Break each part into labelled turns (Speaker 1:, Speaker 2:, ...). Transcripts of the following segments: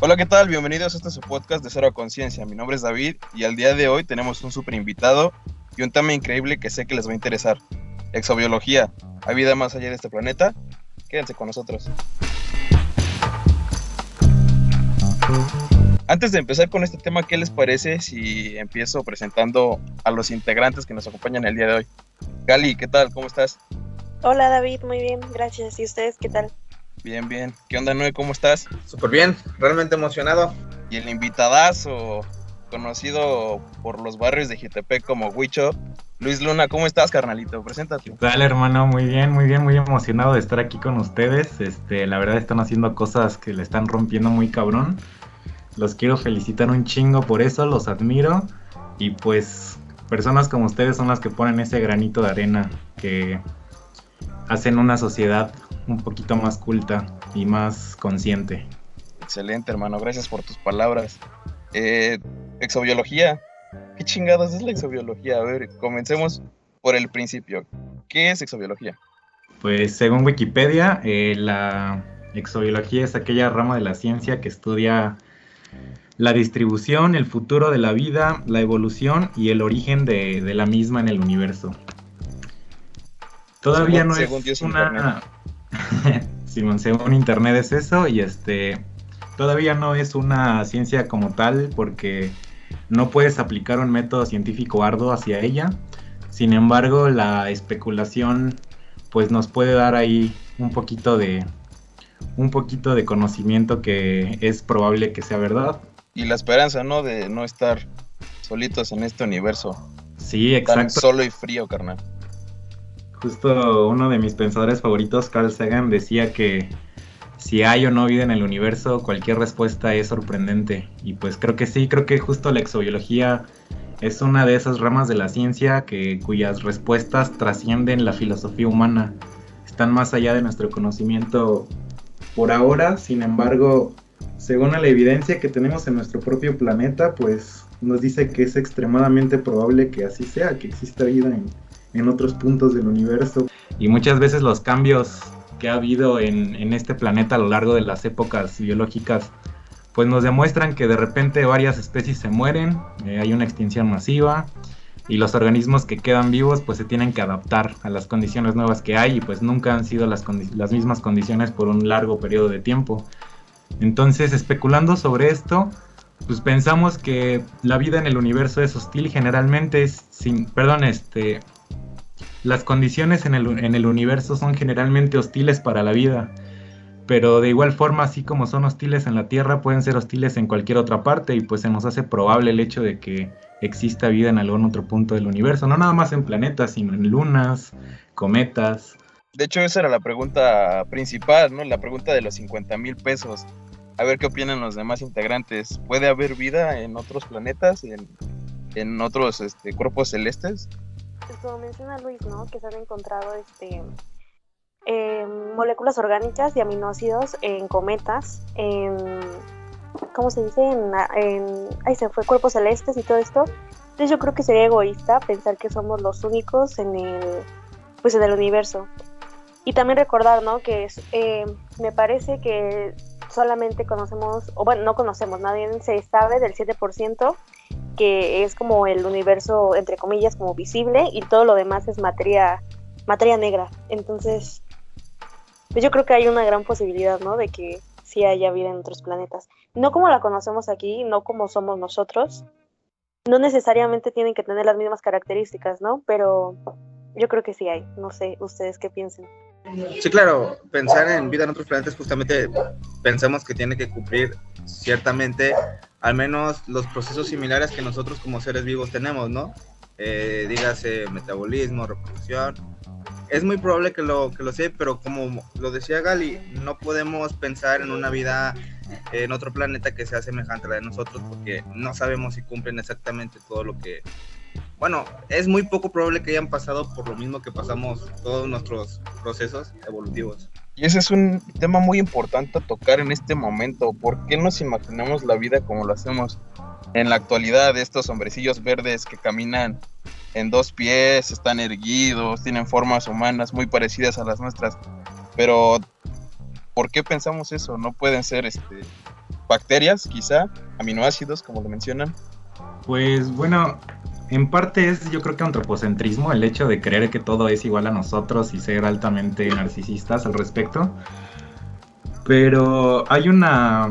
Speaker 1: Hola, ¿qué tal? Bienvenidos a este su podcast de Cero Conciencia. Mi nombre es David y al día de hoy tenemos un super invitado y un tema increíble que sé que les va a interesar. Exobiología. ¿Hay vida más allá de este planeta? Quédense con nosotros. Antes de empezar con este tema, ¿qué les parece si empiezo presentando a los integrantes que nos acompañan el día de hoy? Gali, ¿qué tal? ¿Cómo estás?
Speaker 2: Hola David, muy bien, gracias. ¿Y ustedes qué tal?
Speaker 1: Bien, bien. ¿Qué onda, Noé? ¿Cómo estás?
Speaker 3: Súper bien, realmente emocionado.
Speaker 1: Y el invitadazo, conocido por los barrios de Jitepec como Huicho, Luis Luna, ¿cómo estás, carnalito? Preséntate.
Speaker 4: ¿Qué tal, hermano? Muy bien, muy bien, muy emocionado de estar aquí con ustedes. Este, la verdad están haciendo cosas que le están rompiendo muy cabrón. Los quiero felicitar un chingo por eso, los admiro. Y pues personas como ustedes son las que ponen ese granito de arena que hacen una sociedad un poquito más culta y más consciente.
Speaker 1: Excelente, hermano. Gracias por tus palabras. Eh, exobiología. ¿Qué chingados es la exobiología? A ver, comencemos por el principio. ¿Qué es exobiología?
Speaker 4: Pues según Wikipedia, eh, la exobiología es aquella rama de la ciencia que estudia la distribución, el futuro de la vida, la evolución y el origen de, la misma en el universo. Todavía no es una... Simón, según internet es eso y este... Todavía no es una ciencia como tal porque no puedes aplicar un método científico arduo hacia ella. Sin embargo, la especulación pues nos puede dar ahí un poquito de un poquito de conocimiento que es probable que sea verdad
Speaker 1: y la esperanza, ¿no? De no estar solitos en este universo.
Speaker 4: Sí, exacto. Tan
Speaker 1: solo y frío, carnal.
Speaker 4: Justo uno de mis pensadores favoritos, Carl Sagan, decía que si hay o no vida en el universo, cualquier respuesta es sorprendente. Y pues creo que sí, creo que justo la exobiología es una de esas ramas de la ciencia que, cuyas respuestas trascienden la filosofía humana. Están más allá de nuestro conocimiento por ahora, sin embargo, según la evidencia que tenemos en nuestro propio planeta, pues nos dice que es extremadamente probable que así sea, que exista vida en, otros puntos del universo. Y muchas veces los cambios que ha habido en, este planeta a lo largo de las épocas biológicas, pues nos demuestran que de repente varias especies se mueren, eh, hay una extinción masiva y los organismos que quedan vivos pues se tienen que adaptar a las condiciones nuevas que hay y pues nunca han sido las, las mismas condiciones por un largo periodo de tiempo. Entonces, especulando sobre esto, pues pensamos que la vida en el universo es hostil generalmente es sin, perdón, este, las condiciones en el, en el universo son generalmente hostiles para la vida, pero de igual forma, así como son hostiles en la Tierra, pueden ser hostiles en cualquier otra parte y pues se nos hace probable el hecho de que exista vida en algún otro punto del universo, no nada más en planetas, sino en lunas, cometas,
Speaker 1: de hecho, esa era la pregunta principal, ¿no? La pregunta de los 50 mil pesos. A ver qué opinan los demás integrantes. ¿Puede haber vida en otros planetas, en, otros este, cuerpos celestes?
Speaker 2: Pues como menciona Luis, ¿no? Que se han encontrado este, em, moléculas orgánicas y aminoácidos en cometas, en, ¿cómo se dice? En, en, ahí se fue, cuerpos celestes y todo esto. Entonces yo creo que sería egoísta pensar que somos los únicos en el, pues en el universo. Y también recordar, ¿no? Que es, eh, me parece que solamente conocemos, o bueno, no conocemos, nadie se sabe del 7%, que es como el universo, entre comillas, como visible, y todo lo demás es materia, materia negra. Entonces, pues yo creo que hay una gran posibilidad, ¿no? De que sí haya vida en otros planetas. No como la conocemos aquí, no como somos nosotros. No necesariamente tienen que tener las mismas características, ¿no? Pero yo creo que sí hay. No sé, ustedes qué piensen.
Speaker 3: Sí, claro, pensar en vida en otros planetas justamente pensamos que tiene que cumplir ciertamente al menos los procesos similares que nosotros como seres vivos tenemos, ¿no? Eh, dígase metabolismo, reproducción. Es muy probable que lo, que lo sea, pero como lo decía Gali, no podemos pensar en una vida en otro planeta que sea semejante a la de nosotros porque no sabemos si cumplen exactamente todo lo que bueno, es muy poco probable que hayan pasado por lo mismo que pasamos todos nuestros procesos evolutivos.
Speaker 1: Y ese es un tema muy importante a tocar en este momento. ¿Por qué nos imaginamos la vida como lo hacemos en la actualidad? Estos hombrecillos verdes que caminan en dos pies, están erguidos, tienen formas humanas muy parecidas a las nuestras. Pero ¿Por qué pensamos eso? ¿No pueden ser este, bacterias, quizá? ¿Aminoácidos, como lo mencionan?
Speaker 4: Pues bueno, en parte es yo creo que antropocentrismo, el hecho de creer que todo es igual a nosotros y ser altamente narcisistas al respecto. Pero hay una...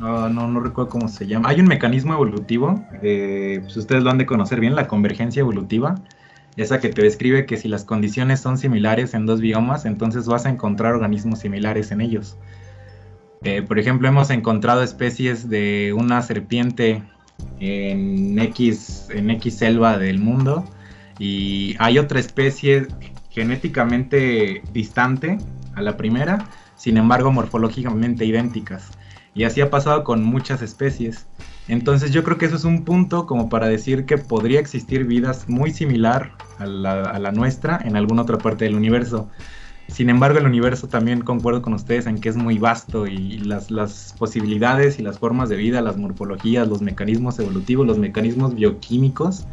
Speaker 4: ah, no, no recuerdo cómo se llama. Hay un mecanismo evolutivo, eh, pues ustedes lo han de conocer bien, la convergencia evolutiva. Esa que te describe que si las condiciones son similares en dos biomas, entonces vas a encontrar organismos similares en ellos. Eh, por ejemplo, hemos encontrado especies de una serpiente en X, en X selva del mundo y hay otra especie genéticamente distante a la primera, sin embargo morfológicamente idénticas. Y así ha pasado con muchas especies. Entonces yo creo que eso es un punto como para decir que podría existir vidas muy similar a la, a la nuestra en alguna otra parte del universo. Sin embargo, el universo también concuerdo con ustedes en que es muy vasto y las, las, posibilidades y las formas de vida, las morfologías, los mecanismos evolutivos, los mecanismos bioquímicos,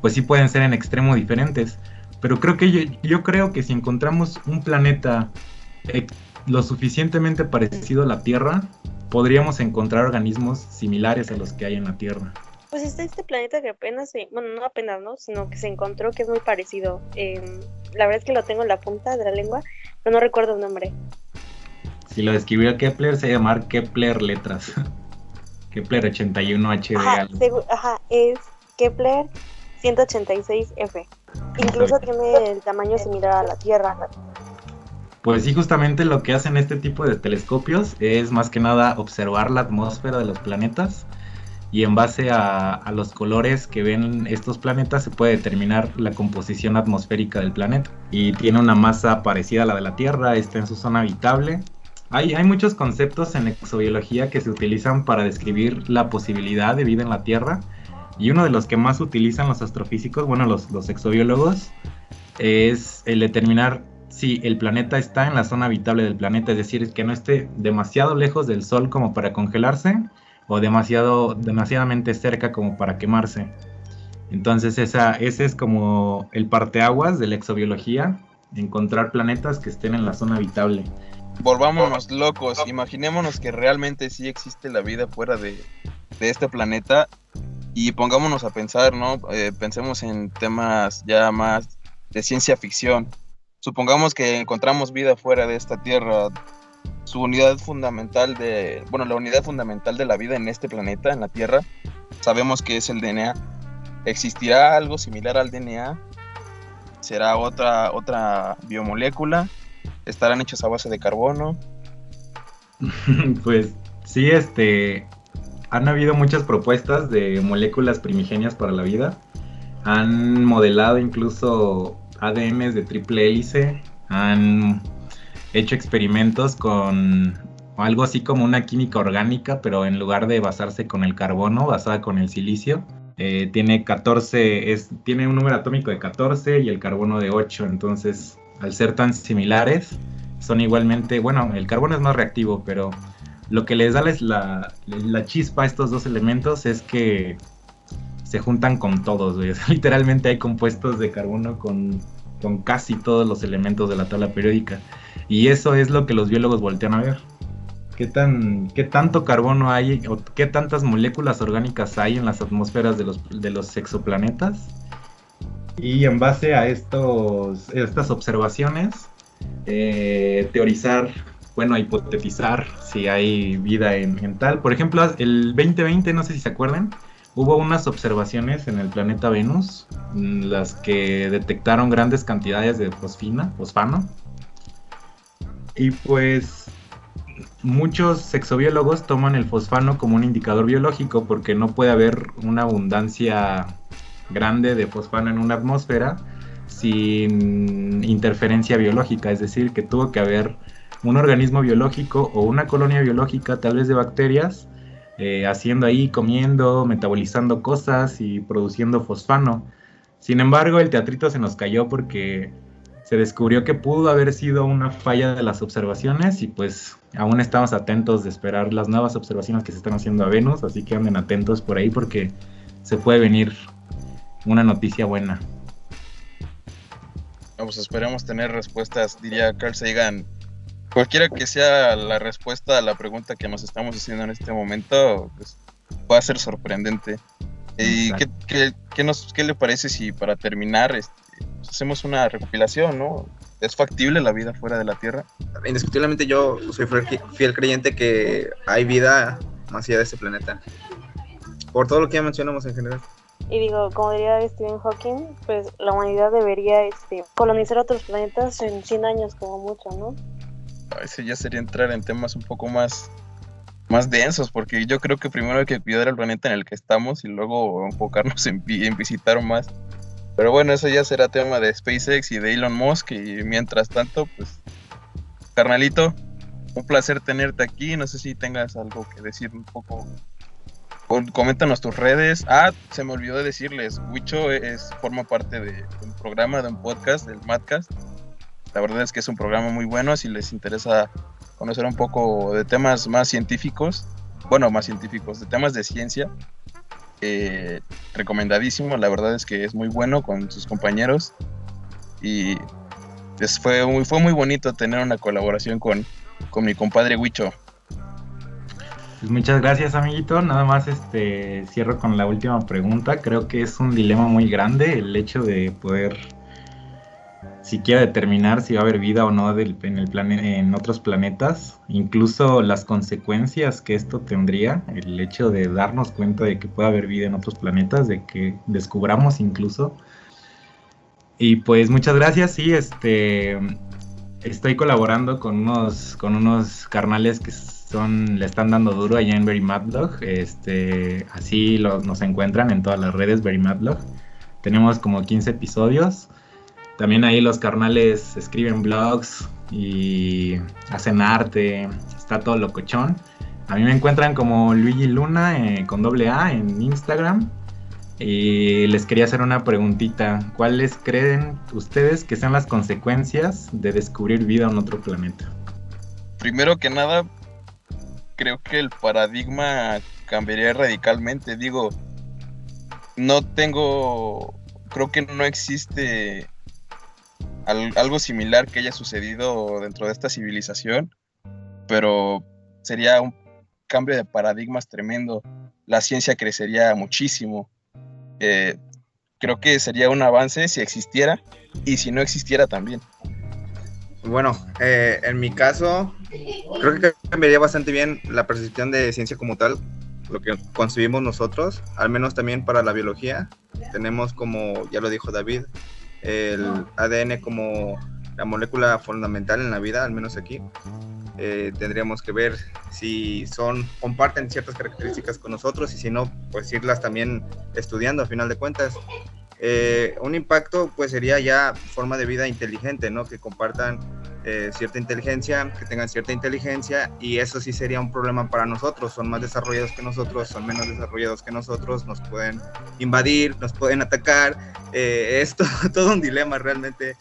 Speaker 4: pues sí pueden ser en extremo diferentes. Pero creo que yo, yo creo que si encontramos un planeta lo suficientemente parecido a la Tierra, podríamos encontrar organismos similares a los que hay en la Tierra.
Speaker 2: Pues está este planeta que apenas, se, bueno, no apenas, ¿no? Sino que se encontró que es muy parecido. Eh, la verdad es que lo tengo en la punta de la lengua, pero no recuerdo el nombre.
Speaker 4: Si lo describió Kepler, se llama Kepler Letras. Kepler 81 HD.
Speaker 2: Ajá, ajá, es Kepler 186F. Incluso tiene el tamaño similar a la Tierra.
Speaker 4: Pues sí, justamente lo que hacen este tipo de telescopios es más que nada observar la atmósfera de los planetas y en base a, los colores que ven estos planetas se puede determinar la composición atmosférica del planeta. Y tiene una masa parecida a la de la Tierra, está en su zona habitable. Hay, hay muchos conceptos en exobiología que se utilizan para describir la posibilidad de vida en la Tierra. Y uno de los que más utilizan los astrofísicos, bueno, los, los exobiólogos, es el determinar si el planeta está en la zona habitable del planeta, es decir, que no esté demasiado lejos del Sol como para congelarse o demasiado, demasiadamente cerca como para quemarse. Entonces esa, ese es como el parteaguas de la exobiología, encontrar planetas que estén en la zona habitable.
Speaker 1: Volvámonos locos, imaginémonos que realmente sí existe la vida fuera de, de este planeta y pongámonos a pensar, ¿no? Eh, pensemos en temas ya más de ciencia ficción. Supongamos que encontramos vida fuera de esta Tierra, su unidad fundamental de, bueno, la unidad fundamental de la vida en este planeta, en la Tierra, sabemos que es el DNA. ¿Existirá algo similar al DNA? ¿Será otra, otra biomolécula? ¿Estarán hechos a base de carbono?
Speaker 4: pues sí, este, han habido muchas propuestas de moléculas primigenias para la vida. Han modelado incluso ADNs de triple hélice, han hecho experimentos con algo así como una química orgánica, pero en lugar de basarse con el carbono, basada con el silicio. Eh, tiene 14, es, tiene un número atómico de 14 y el carbono de 8, entonces al ser tan similares, son igualmente, bueno, el carbono es más reactivo, pero lo que les da la, la chispa a estos dos elementos es que se juntan con todos, literalmente hay compuestos de carbono con, con casi todos los elementos de la tabla periódica. Y eso es lo que los biólogos voltean a ver. ¿Qué, tan, qué tanto carbono hay o qué tantas moléculas orgánicas hay en las atmósferas de los, de los exoplanetas? Y en base a estos, estas observaciones, eh, teorizar, bueno, hipotetizar si hay vida en, tal. Por ejemplo, el 2020, no sé si se acuerdan, hubo unas observaciones en el planeta Venus, las que detectaron grandes cantidades de fosfina, fosfano, y pues muchos sexobiólogos toman el fosfano como un indicador biológico porque no puede haber una abundancia grande de fosfano en una atmósfera sin interferencia biológica, es decir, que tuvo que haber un organismo biológico o una colonia biológica, tal vez de bacterias, eh, haciendo ahí, comiendo, metabolizando cosas y produciendo fosfano. Sin embargo, el teatrito se nos cayó porque se descubrió que pudo haber sido una falla de las observaciones y pues aún estamos atentos de esperar las nuevas observaciones que se están haciendo a Venus, así que anden atentos por ahí porque se puede venir una noticia buena.
Speaker 1: Pues esperemos tener respuestas, diría Carl Sagan, cualquiera que sea la respuesta a la pregunta que nos estamos haciendo en este momento, pues, va a ser sorprendente. ¿Y qué, qué, qué, nos, qué le parece si para terminar este, hacemos una recopilación, ¿no? ¿Es factible la vida fuera de la Tierra?
Speaker 3: Indiscutiblemente yo soy fiel creyente que hay vida más allá de este planeta. Por todo lo que ya mencionamos en general.
Speaker 2: Y digo, como diría Stephen Hawking, pues la humanidad debería este, colonizar otros planetas en 100 años como mucho, ¿no?
Speaker 1: Ese ya sería entrar en temas un poco más, más densos, porque yo creo que primero hay que cuidar el planeta en el que estamos y luego enfocarnos en, en visitar más. Pero bueno, eso ya será tema de SpaceX y de Elon Musk. Y mientras tanto, pues, carnalito, un placer tenerte aquí. No sé si tengas algo que decir un poco. Coméntanos tus redes. Ah, se me olvidó de decirles, Wicho es, forma parte de un programa, de un podcast, del Madcast. La verdad es que es un programa muy bueno. Si les interesa conocer un poco de temas más científicos, bueno, más científicos, de temas de ciencia, eh, recomendadísimo, la verdad es que es muy bueno con sus compañeros y fue, muy, fue muy bonito tener una colaboración con, con mi compadre Huicho.
Speaker 4: Pues muchas gracias amiguito, nada más este cierro con la última pregunta, creo que es un dilema muy grande el hecho de poder siquiera determinar si va a haber vida o no en, el plan, en otros planetas, incluso las consecuencias que esto tendría, el hecho de darnos cuenta de que puede haber vida en otros planetas, de que descubramos incluso. Y pues muchas gracias, sí, este estoy colaborando con unos, con unos carnales que son, le están dando duro allá en Very Mad Este, así nos encuentran en todas las redes Very Mad Tenemos como 15 episodios. También ahí los carnales escriben blogs y hacen arte, está todo locochón. A mí me encuentran como Luigi Luna eh, con doble A en Instagram. Y les quería hacer una preguntita. ¿Cuáles creen ustedes que sean las consecuencias de descubrir vida en otro planeta?
Speaker 1: Primero que nada, creo que el paradigma cambiaría radicalmente. Digo, no tengo, creo que no existe algo similar que haya sucedido dentro de esta civilización, pero sería un cambio de paradigmas tremendo. La ciencia crecería muchísimo. Eh, creo que sería un avance si existiera y si no existiera también.
Speaker 3: Bueno, eh, en mi caso, creo que cambiaría bastante bien la percepción de ciencia como tal, lo que concebimos nosotros, al menos también para la biología. Tenemos como, ya lo dijo David, el ADN como la molécula fundamental en la vida, al menos aquí. Eh, tendríamos que ver si son comparten ciertas características con nosotros y si no, pues irlas también estudiando a final de cuentas. Eh, un impacto pues sería ya forma de vida inteligente, ¿no? Que compartan eh, cierta inteligencia, que tengan cierta inteligencia y eso sí sería un problema para nosotros. Son más desarrollados que nosotros, son menos desarrollados que nosotros, nos pueden invadir, nos pueden atacar. Eh, es todo, un dilema realmente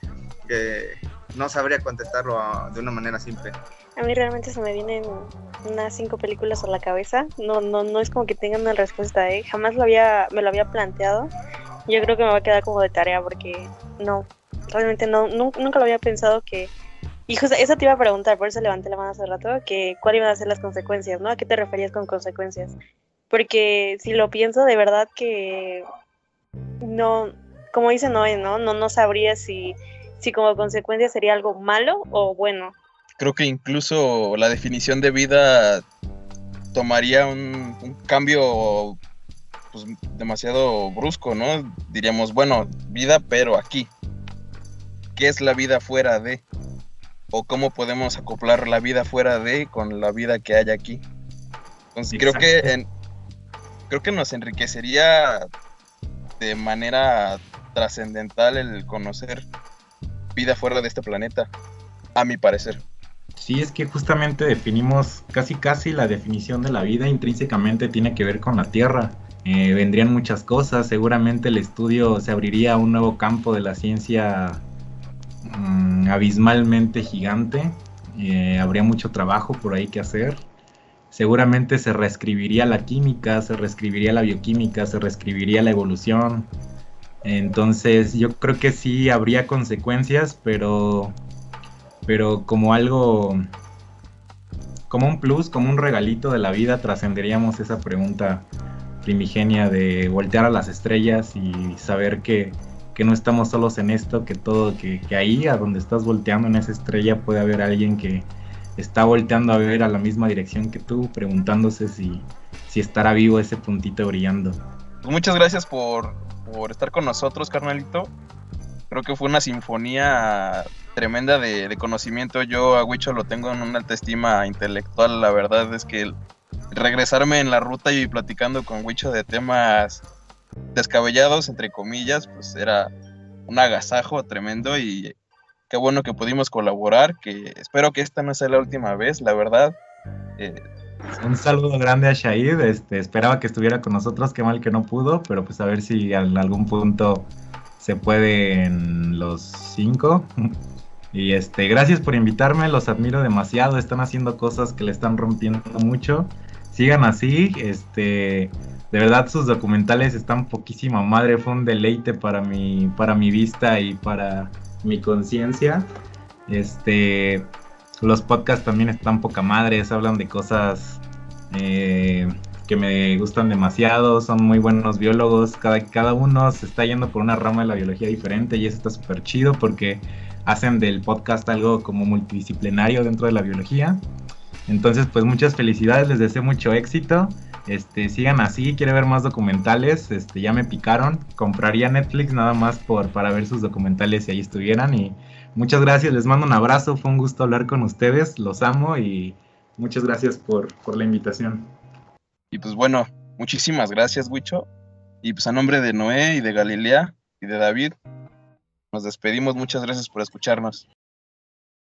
Speaker 3: que no sabría contestarlo de una manera simple.
Speaker 2: A mí realmente se me vienen unas cinco películas a la cabeza. No, no, no es como que tengan una respuesta, ¿eh? Jamás lo había, me lo había planteado. Yo creo que me va a quedar como de tarea porque no, realmente no, nunca lo había pensado que y justo eso te iba a preguntar, por eso levanté la mano hace rato, que cuál iban a ser las consecuencias, ¿no? ¿A qué te referías con consecuencias? Porque si lo pienso, de verdad que no, como dice Noé, ¿no? No, no sabría si, si como consecuencia sería algo malo o bueno.
Speaker 1: Creo que incluso la definición de vida tomaría un cambio pues, demasiado brusco, ¿no? Diríamos, bueno, vida, pero aquí. ¿Qué es la vida fuera de? o cómo podemos acoplar la vida fuera de con la vida que hay aquí. Entonces creo que creo que nos enriquecería de manera trascendental el conocer vida fuera de este planeta, a mi parecer.
Speaker 4: Sí, es que justamente definimos casi casi la definición de la vida intrínsecamente tiene que ver con la Tierra. Eh, vendrían muchas cosas, seguramente el estudio se abriría a un nuevo campo de la ciencia Mm, abismalmente gigante. Eh, habría mucho trabajo por ahí que hacer. Seguramente se reescribiría la química, se reescribiría la bioquímica, se reescribiría la evolución. Entonces yo creo que sí habría consecuencias, pero, pero como algo como un plus, como un regalito de la vida, trascenderíamos esa pregunta primigenia de voltear a las estrellas y saber que, que no estamos solos en esto, que todo, que, que, ahí a donde estás volteando en esa estrella puede haber alguien que está volteando a ver a la misma dirección que tú, preguntándose si, si estará vivo ese puntito brillando.
Speaker 1: Pues muchas gracias por, por estar con nosotros, carnalito. Creo que fue una sinfonía tremenda de, conocimiento. Yo a Huicho lo tengo en una alta estima intelectual. La verdad es que regresarme en la ruta y platicando con Huicho de temas descabellados, entre comillas, pues era un agasajo tremendo y qué bueno que pudimos colaborar, que espero que esta no sea la última vez, la verdad.
Speaker 4: Eh, un saludo grande a Shahid, este, esperaba que estuviera con nosotros, qué mal que no pudo, pero pues a ver si en algún punto se puede en los cinco. Y este, gracias por invitarme, los admiro demasiado, están haciendo cosas que le están rompiendo mucho. Sigan así, este, de verdad sus documentales están poquísima madre, fue un deleite para mi, para mi vista y para mi conciencia. Este, los podcasts también están poca madre, hablan de cosas eh, que me gustan demasiado, son muy buenos biólogos, cada, cada uno se está yendo por una rama de la biología diferente y eso está súper chido porque hacen del podcast algo como multidisciplinario dentro de la biología. Entonces, pues muchas felicidades, les deseo mucho éxito. Este, sigan así, quiero ver más documentales, este, ya me picaron, compraría Netflix nada más por, para ver sus documentales si ahí estuvieran y muchas gracias, les mando un abrazo, fue un gusto hablar con ustedes, los amo y muchas gracias por, por la invitación.
Speaker 1: Y pues bueno, muchísimas gracias, Wicho, y pues a nombre de Noé y de Galilea y de David, nos despedimos, muchas gracias por escucharnos.